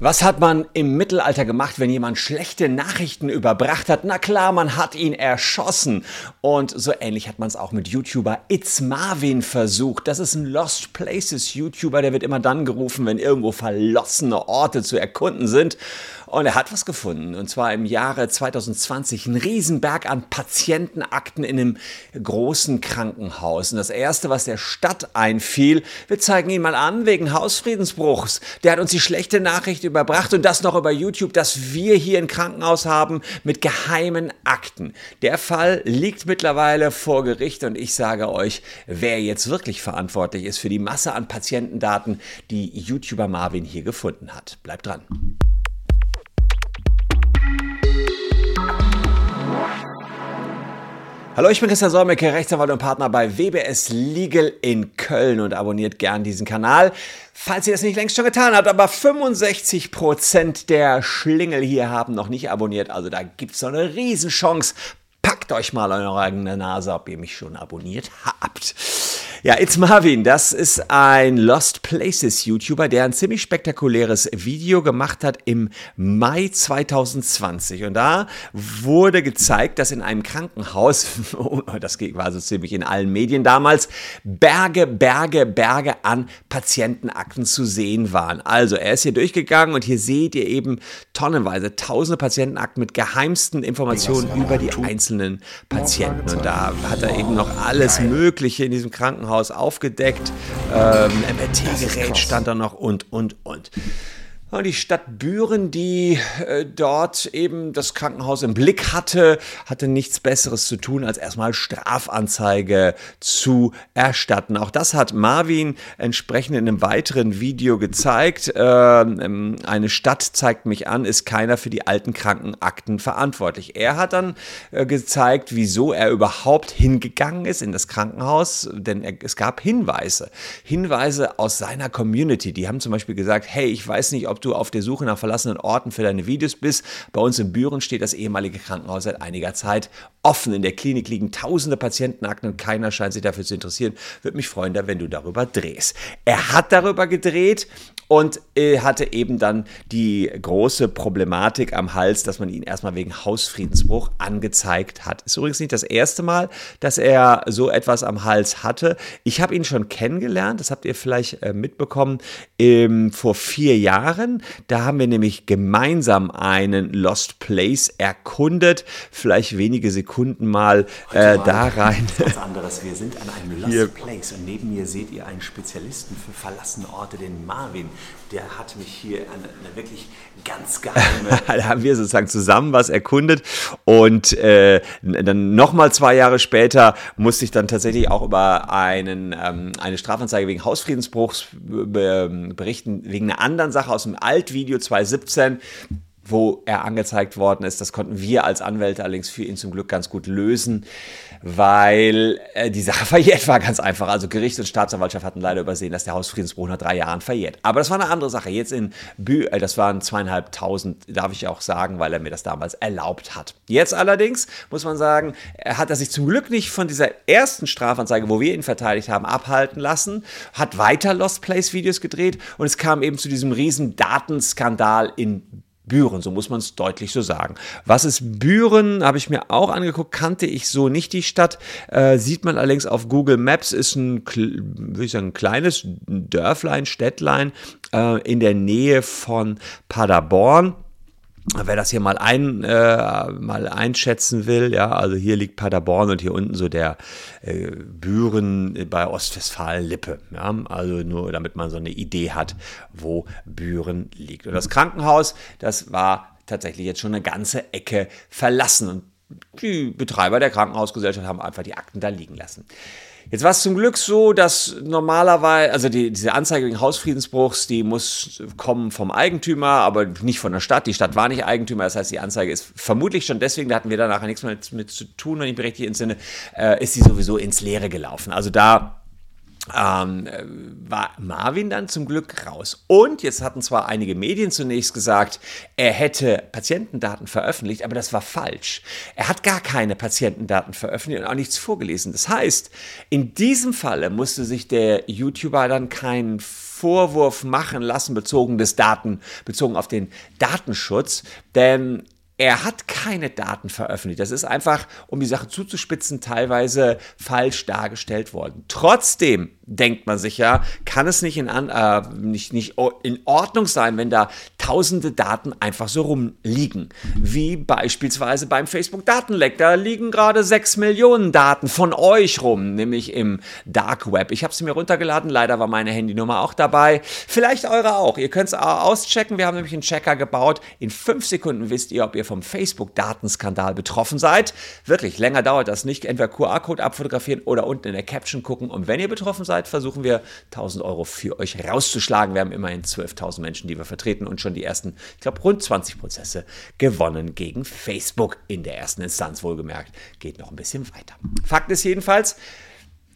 Was hat man im Mittelalter gemacht, wenn jemand schlechte Nachrichten überbracht hat? Na klar, man hat ihn erschossen. Und so ähnlich hat man es auch mit YouTuber It's Marvin versucht. Das ist ein Lost Places YouTuber, der wird immer dann gerufen, wenn irgendwo verlossene Orte zu erkunden sind. Und er hat was gefunden. Und zwar im Jahre 2020 ein Riesenberg an Patientenakten in einem großen Krankenhaus. Und das erste, was der Stadt einfiel, wir zeigen ihn mal an wegen Hausfriedensbruchs. Der hat uns die schlechte Nachricht überbracht und das noch über YouTube, dass wir hier ein Krankenhaus haben mit geheimen Akten. Der Fall liegt mittlerweile vor Gericht und ich sage euch, wer jetzt wirklich verantwortlich ist für die Masse an Patientendaten, die YouTuber Marvin hier gefunden hat. Bleibt dran. Hallo, ich bin Christian Solmecke, Rechtsanwalt und Partner bei WBS Legal in Köln und abonniert gern diesen Kanal. Falls ihr das nicht längst schon getan habt, aber 65% der Schlingel hier haben noch nicht abonniert, also da gibt es so eine Riesenchance. Packt euch mal eure eigene Nase, ob ihr mich schon abonniert habt. Ja, It's Marvin, das ist ein Lost Places YouTuber, der ein ziemlich spektakuläres Video gemacht hat im Mai 2020. Und da wurde gezeigt, dass in einem Krankenhaus, das war so ziemlich in allen Medien damals, Berge, Berge, Berge an Patientenakten zu sehen waren. Also er ist hier durchgegangen und hier seht ihr eben tonnenweise, tausende Patientenakten mit geheimsten Informationen über die einzelnen Patienten. Und da hat er eben noch alles Mögliche in diesem Krankenhaus Krankenhaus aufgedeckt. Ähm, MRT-Gerät stand da noch und, und, und. Die Stadt Büren, die äh, dort eben das Krankenhaus im Blick hatte, hatte nichts Besseres zu tun, als erstmal Strafanzeige zu erstatten. Auch das hat Marvin entsprechend in einem weiteren Video gezeigt. Ähm, eine Stadt zeigt mich an, ist keiner für die alten Krankenakten verantwortlich. Er hat dann äh, gezeigt, wieso er überhaupt hingegangen ist in das Krankenhaus, denn es gab Hinweise. Hinweise aus seiner Community. Die haben zum Beispiel gesagt, hey, ich weiß nicht, ob du auf der Suche nach verlassenen Orten für deine Videos bist. Bei uns in Büren steht das ehemalige Krankenhaus seit einiger Zeit offen. In der Klinik liegen tausende Patientenakten und keiner scheint sich dafür zu interessieren. Würde mich freuen, wenn du darüber drehst. Er hat darüber gedreht und äh, hatte eben dann die große Problematik am Hals, dass man ihn erstmal wegen Hausfriedensbruch angezeigt hat. Ist übrigens nicht das erste Mal, dass er so etwas am Hals hatte. Ich habe ihn schon kennengelernt, das habt ihr vielleicht äh, mitbekommen, ähm, vor vier Jahren. Da haben wir nämlich gemeinsam einen Lost Place erkundet. Vielleicht wenige Sekunden mal äh, da rein. Was anderes. Wir sind an einem Lost. Place und neben mir seht ihr einen Spezialisten für verlassene Orte, den Marvin der hat mich hier eine, eine wirklich ganz geheime. da haben wir sozusagen zusammen was erkundet und äh, dann nochmal zwei Jahre später musste ich dann tatsächlich auch über einen, ähm, eine Strafanzeige wegen Hausfriedensbruchs berichten, wegen einer anderen Sache aus dem Altvideo 2017 wo er angezeigt worden ist. Das konnten wir als Anwälte allerdings für ihn zum Glück ganz gut lösen, weil äh, die Sache verjährt war ganz einfach. Also Gericht und Staatsanwaltschaft hatten leider übersehen, dass der Hausfriedensbruch nach drei Jahren verjährt. Aber das war eine andere Sache. Jetzt in Bü, äh, das waren zweieinhalbtausend, darf ich auch sagen, weil er mir das damals erlaubt hat. Jetzt allerdings muss man sagen, er hat er sich zum Glück nicht von dieser ersten Strafanzeige, wo wir ihn verteidigt haben, abhalten lassen, hat weiter Lost Place Videos gedreht und es kam eben zu diesem riesen Datenskandal in Büren, so muss man es deutlich so sagen. Was ist Büren? Habe ich mir auch angeguckt, kannte ich so nicht die Stadt. Äh, sieht man allerdings auf Google Maps, ist ein, würde ich sagen, ein kleines Dörflein, Städtlein äh, in der Nähe von Paderborn. Wer das hier mal, ein, äh, mal einschätzen will, ja, also hier liegt Paderborn und hier unten so der äh, Büren bei Ostwestfalen-Lippe. Ja, also nur damit man so eine Idee hat, wo Büren liegt. Und das Krankenhaus, das war tatsächlich jetzt schon eine ganze Ecke verlassen. Und die Betreiber der Krankenhausgesellschaft haben einfach die Akten da liegen lassen. Jetzt war es zum Glück so, dass normalerweise, also die, diese Anzeige wegen Hausfriedensbruchs, die muss kommen vom Eigentümer, aber nicht von der Stadt. Die Stadt war nicht Eigentümer, das heißt, die Anzeige ist vermutlich schon deswegen, da hatten wir da nachher nichts mehr mit, mit zu tun, wenn ich mich richtig entsinne, äh, ist sie sowieso ins Leere gelaufen. Also da ähm, war Marvin dann zum Glück raus. Und jetzt hatten zwar einige Medien zunächst gesagt, er hätte Patientendaten veröffentlicht, aber das war falsch. Er hat gar keine Patientendaten veröffentlicht und auch nichts vorgelesen. Das heißt, in diesem Falle musste sich der YouTuber dann keinen Vorwurf machen lassen bezogen des Daten, bezogen auf den Datenschutz, denn er hat keine Daten veröffentlicht. Das ist einfach, um die Sache zuzuspitzen, teilweise falsch dargestellt worden. Trotzdem denkt man sich ja, kann es nicht in, äh, nicht, nicht in Ordnung sein, wenn da tausende Daten einfach so rumliegen. Wie beispielsweise beim Facebook-Datenleck. Da liegen gerade sechs Millionen Daten von euch rum, nämlich im Dark Web. Ich habe sie mir runtergeladen, leider war meine Handynummer auch dabei. Vielleicht eure auch. Ihr könnt es auschecken. Wir haben nämlich einen Checker gebaut. In fünf Sekunden wisst ihr, ob ihr vom Facebook-Datenskandal betroffen seid. Wirklich, länger dauert das nicht. Entweder QR-Code abfotografieren oder unten in der Caption gucken. Und wenn ihr betroffen seid, seid, versuchen wir 1000 Euro für euch rauszuschlagen. Wir haben immerhin 12.000 Menschen, die wir vertreten und schon die ersten, ich glaube, rund 20 Prozesse gewonnen gegen Facebook in der ersten Instanz, wohlgemerkt. Geht noch ein bisschen weiter. Fakt ist jedenfalls,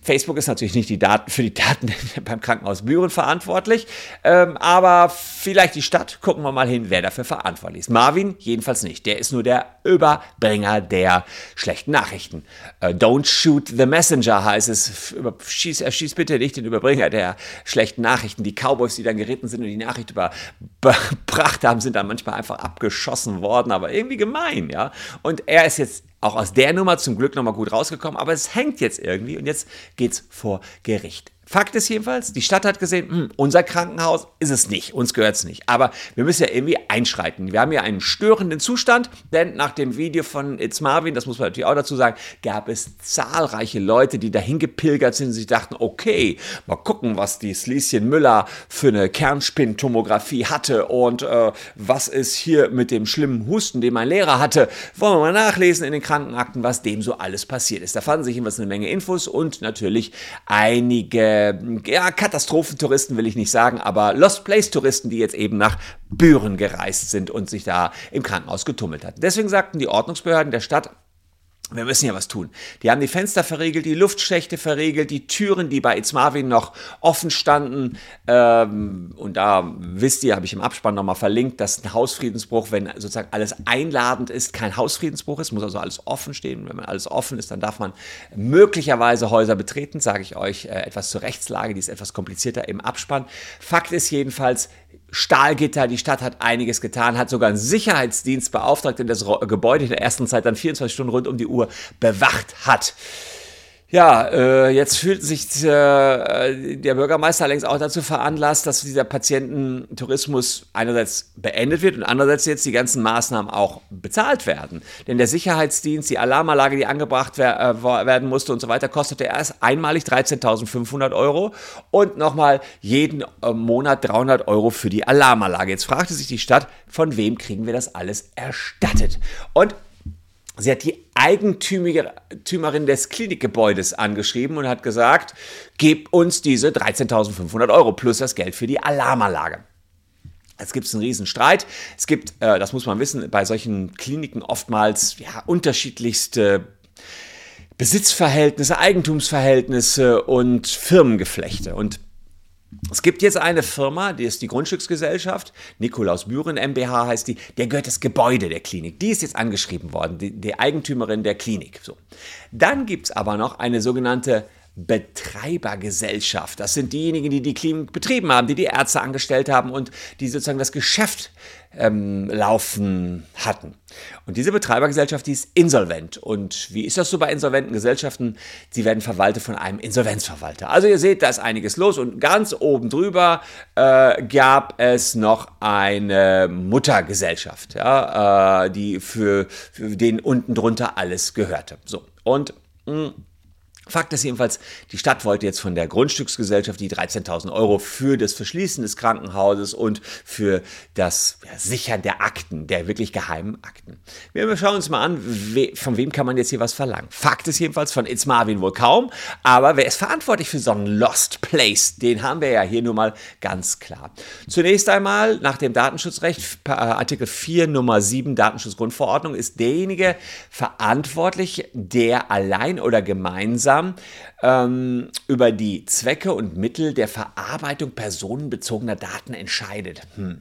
Facebook ist natürlich nicht die Daten, für die Daten beim Krankenhaus Büren verantwortlich, ähm, aber vielleicht die Stadt. Gucken wir mal hin, wer dafür verantwortlich ist. Marvin jedenfalls nicht. Der ist nur der Überbringer der schlechten Nachrichten. Äh, don't shoot the messenger heißt es. Schieß, erschieß bitte nicht den Überbringer der schlechten Nachrichten. Die Cowboys, die dann geritten sind und die Nachricht überbracht haben, sind dann manchmal einfach abgeschossen worden, aber irgendwie gemein, ja. Und er ist jetzt auch aus der Nummer zum Glück nochmal gut rausgekommen, aber es hängt jetzt irgendwie und jetzt geht's vor Gericht. Fakt ist jedenfalls, die Stadt hat gesehen, hm, unser Krankenhaus ist es nicht, uns gehört es nicht. Aber wir müssen ja irgendwie einschreiten. Wir haben ja einen störenden Zustand, denn nach dem Video von It's Marvin, das muss man natürlich auch dazu sagen, gab es zahlreiche Leute, die dahin gepilgert sind und sich dachten, okay, mal gucken, was die Slieschen Müller für eine Kernspintomographie hatte und äh, was ist hier mit dem schlimmen Husten, den mein Lehrer hatte. Wollen wir mal nachlesen in den Krankenakten, was dem so alles passiert ist. Da fanden sich jedenfalls eine Menge Infos und natürlich einige äh, ja, Katastrophentouristen will ich nicht sagen, aber Lost Place Touristen, die jetzt eben nach Büren gereist sind und sich da im Krankenhaus getummelt hatten. Deswegen sagten die Ordnungsbehörden der Stadt, wir müssen ja was tun. Die haben die Fenster verriegelt, die Luftschächte verriegelt, die Türen, die bei It's Marvin noch offen standen. Ähm, und da wisst ihr, habe ich im Abspann nochmal verlinkt, dass ein Hausfriedensbruch, wenn sozusagen alles einladend ist, kein Hausfriedensbruch ist, muss also alles offen stehen. Wenn man alles offen ist, dann darf man möglicherweise Häuser betreten, sage ich euch äh, etwas zur Rechtslage, die ist etwas komplizierter im Abspann. Fakt ist jedenfalls, Stahlgitter, die Stadt hat einiges getan, hat sogar einen Sicherheitsdienst beauftragt, der das Gebäude in der ersten Zeit dann 24 Stunden rund um die Uhr bewacht hat. Ja, äh, jetzt fühlt sich äh, der Bürgermeister längst auch dazu veranlasst, dass dieser Patiententourismus einerseits beendet wird und andererseits jetzt die ganzen Maßnahmen auch bezahlt werden. Denn der Sicherheitsdienst, die Alarmanlage, die angebracht wer äh, werden musste und so weiter, kostete erst einmalig 13.500 Euro und nochmal jeden äh, Monat 300 Euro für die Alarmanlage. Jetzt fragte sich die Stadt, von wem kriegen wir das alles erstattet? Und Sie hat die Eigentümerin des Klinikgebäudes angeschrieben und hat gesagt, gib uns diese 13.500 Euro plus das Geld für die Alarmanlage. Jetzt gibt es einen riesen Streit. Es gibt, äh, das muss man wissen, bei solchen Kliniken oftmals ja, unterschiedlichste Besitzverhältnisse, Eigentumsverhältnisse und Firmengeflechte. Und es gibt jetzt eine Firma, die ist die Grundstücksgesellschaft, Nikolaus Büren MBH heißt die, der gehört das Gebäude der Klinik. Die ist jetzt angeschrieben worden, die, die Eigentümerin der Klinik. So. Dann gibt es aber noch eine sogenannte Betreibergesellschaft. Das sind diejenigen, die die Klinik betrieben haben, die die Ärzte angestellt haben und die sozusagen das Geschäft ähm, laufen hatten. Und diese Betreibergesellschaft, die ist insolvent. Und wie ist das so bei insolventen Gesellschaften? Sie werden verwaltet von einem Insolvenzverwalter. Also ihr seht, da ist einiges los. Und ganz oben drüber äh, gab es noch eine Muttergesellschaft, ja, äh, die für, für den unten drunter alles gehörte. So. Und mh, hm, Fakt ist jedenfalls, die Stadt wollte jetzt von der Grundstücksgesellschaft die 13.000 Euro für das Verschließen des Krankenhauses und für das Sichern der Akten, der wirklich geheimen Akten. Wir schauen uns mal an, we, von wem kann man jetzt hier was verlangen. Fakt ist jedenfalls von It's Marvin wohl kaum, aber wer ist verantwortlich für so einen Lost Place? Den haben wir ja hier nun mal ganz klar. Zunächst einmal nach dem Datenschutzrecht, äh, Artikel 4 Nummer 7 Datenschutzgrundverordnung, ist derjenige verantwortlich, der allein oder gemeinsam der ähm, über die Zwecke und Mittel der Verarbeitung personenbezogener Daten entscheidet. Hm.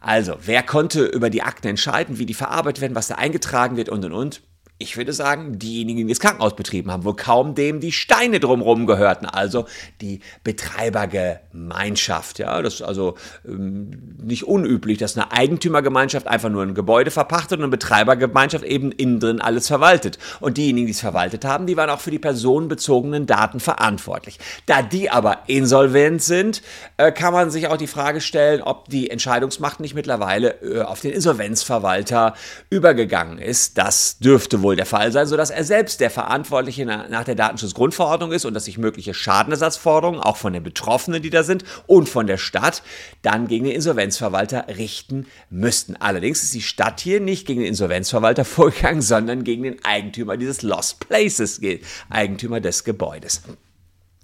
Also, wer konnte über die Akten entscheiden, wie die verarbeitet werden, was da eingetragen wird und und und? Ich würde sagen, diejenigen, die das Krankenhaus betrieben haben, wo kaum dem die Steine drumherum gehörten, also die Betreibergemeinschaft. Ja, das ist also ähm, nicht unüblich, dass eine Eigentümergemeinschaft einfach nur ein Gebäude verpachtet und eine Betreibergemeinschaft eben innen drin alles verwaltet. Und diejenigen, die es verwaltet haben, die waren auch für die personenbezogenen Daten verantwortlich. Da die aber insolvent sind, äh, kann man sich auch die Frage stellen, ob die Entscheidungsmacht nicht mittlerweile äh, auf den Insolvenzverwalter übergegangen ist. Das dürfte wohl wohl der Fall sein, sodass er selbst der Verantwortliche nach der Datenschutzgrundverordnung ist und dass sich mögliche Schadenersatzforderungen auch von den Betroffenen, die da sind, und von der Stadt dann gegen den Insolvenzverwalter richten müssten. Allerdings ist die Stadt hier nicht gegen den Insolvenzverwalter vorgegangen, sondern gegen den Eigentümer dieses Lost Places, Eigentümer des Gebäudes.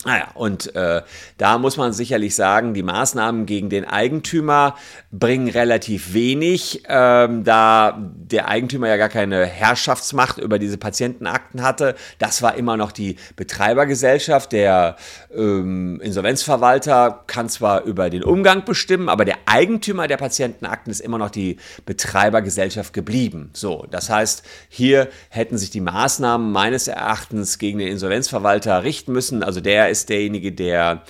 Naja, und äh, da muss man sicherlich sagen, die Maßnahmen gegen den Eigentümer bringen relativ wenig, ähm, da der Eigentümer ja gar keine Herrschaftsmacht über diese Patientenakten hatte. Das war immer noch die Betreibergesellschaft. Der ähm, Insolvenzverwalter kann zwar über den Umgang bestimmen, aber der Eigentümer der Patientenakten ist immer noch die Betreibergesellschaft geblieben. So, das heißt, hier hätten sich die Maßnahmen meines Erachtens gegen den Insolvenzverwalter richten müssen. Also der ist derjenige, der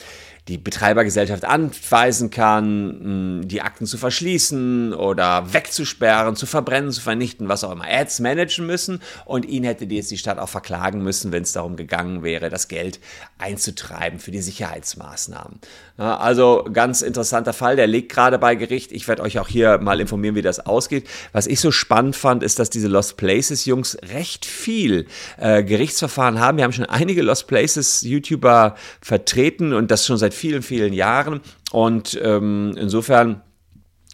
die Betreibergesellschaft anweisen kann, die Akten zu verschließen oder wegzusperren, zu verbrennen, zu vernichten, was auch immer. Er hätte es managen müssen und ihn hätte jetzt die Stadt auch verklagen müssen, wenn es darum gegangen wäre, das Geld einzutreiben für die Sicherheitsmaßnahmen. Also ganz interessanter Fall, der liegt gerade bei Gericht. Ich werde euch auch hier mal informieren, wie das ausgeht. Was ich so spannend fand, ist, dass diese Lost Places Jungs recht viel äh, Gerichtsverfahren haben. Wir haben schon einige Lost Places YouTuber vertreten und das schon seit vielen, vielen Jahren. Und ähm, insofern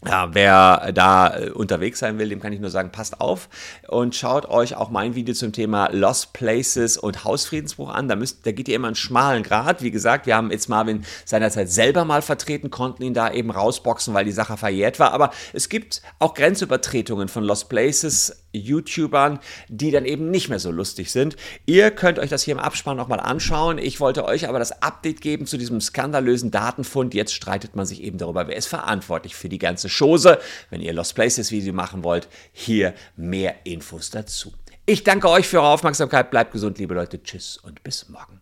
ja, wer da äh, unterwegs sein will, dem kann ich nur sagen, passt auf und schaut euch auch mein Video zum Thema Lost Places und Hausfriedensbruch an. Da, müsst, da geht ihr immer einen schmalen Grad. Wie gesagt, wir haben jetzt Marvin seinerzeit selber mal vertreten, konnten ihn da eben rausboxen, weil die Sache verjährt war. Aber es gibt auch Grenzübertretungen von Lost Places YouTubern, die dann eben nicht mehr so lustig sind. Ihr könnt euch das hier im Abspann nochmal anschauen. Ich wollte euch aber das Update geben zu diesem skandalösen Datenfund. Jetzt streitet man sich eben darüber, wer ist verantwortlich für die ganze Chose. Wenn ihr Lost Places Video machen wollt, hier mehr Infos dazu. Ich danke euch für eure Aufmerksamkeit. Bleibt gesund, liebe Leute. Tschüss und bis morgen.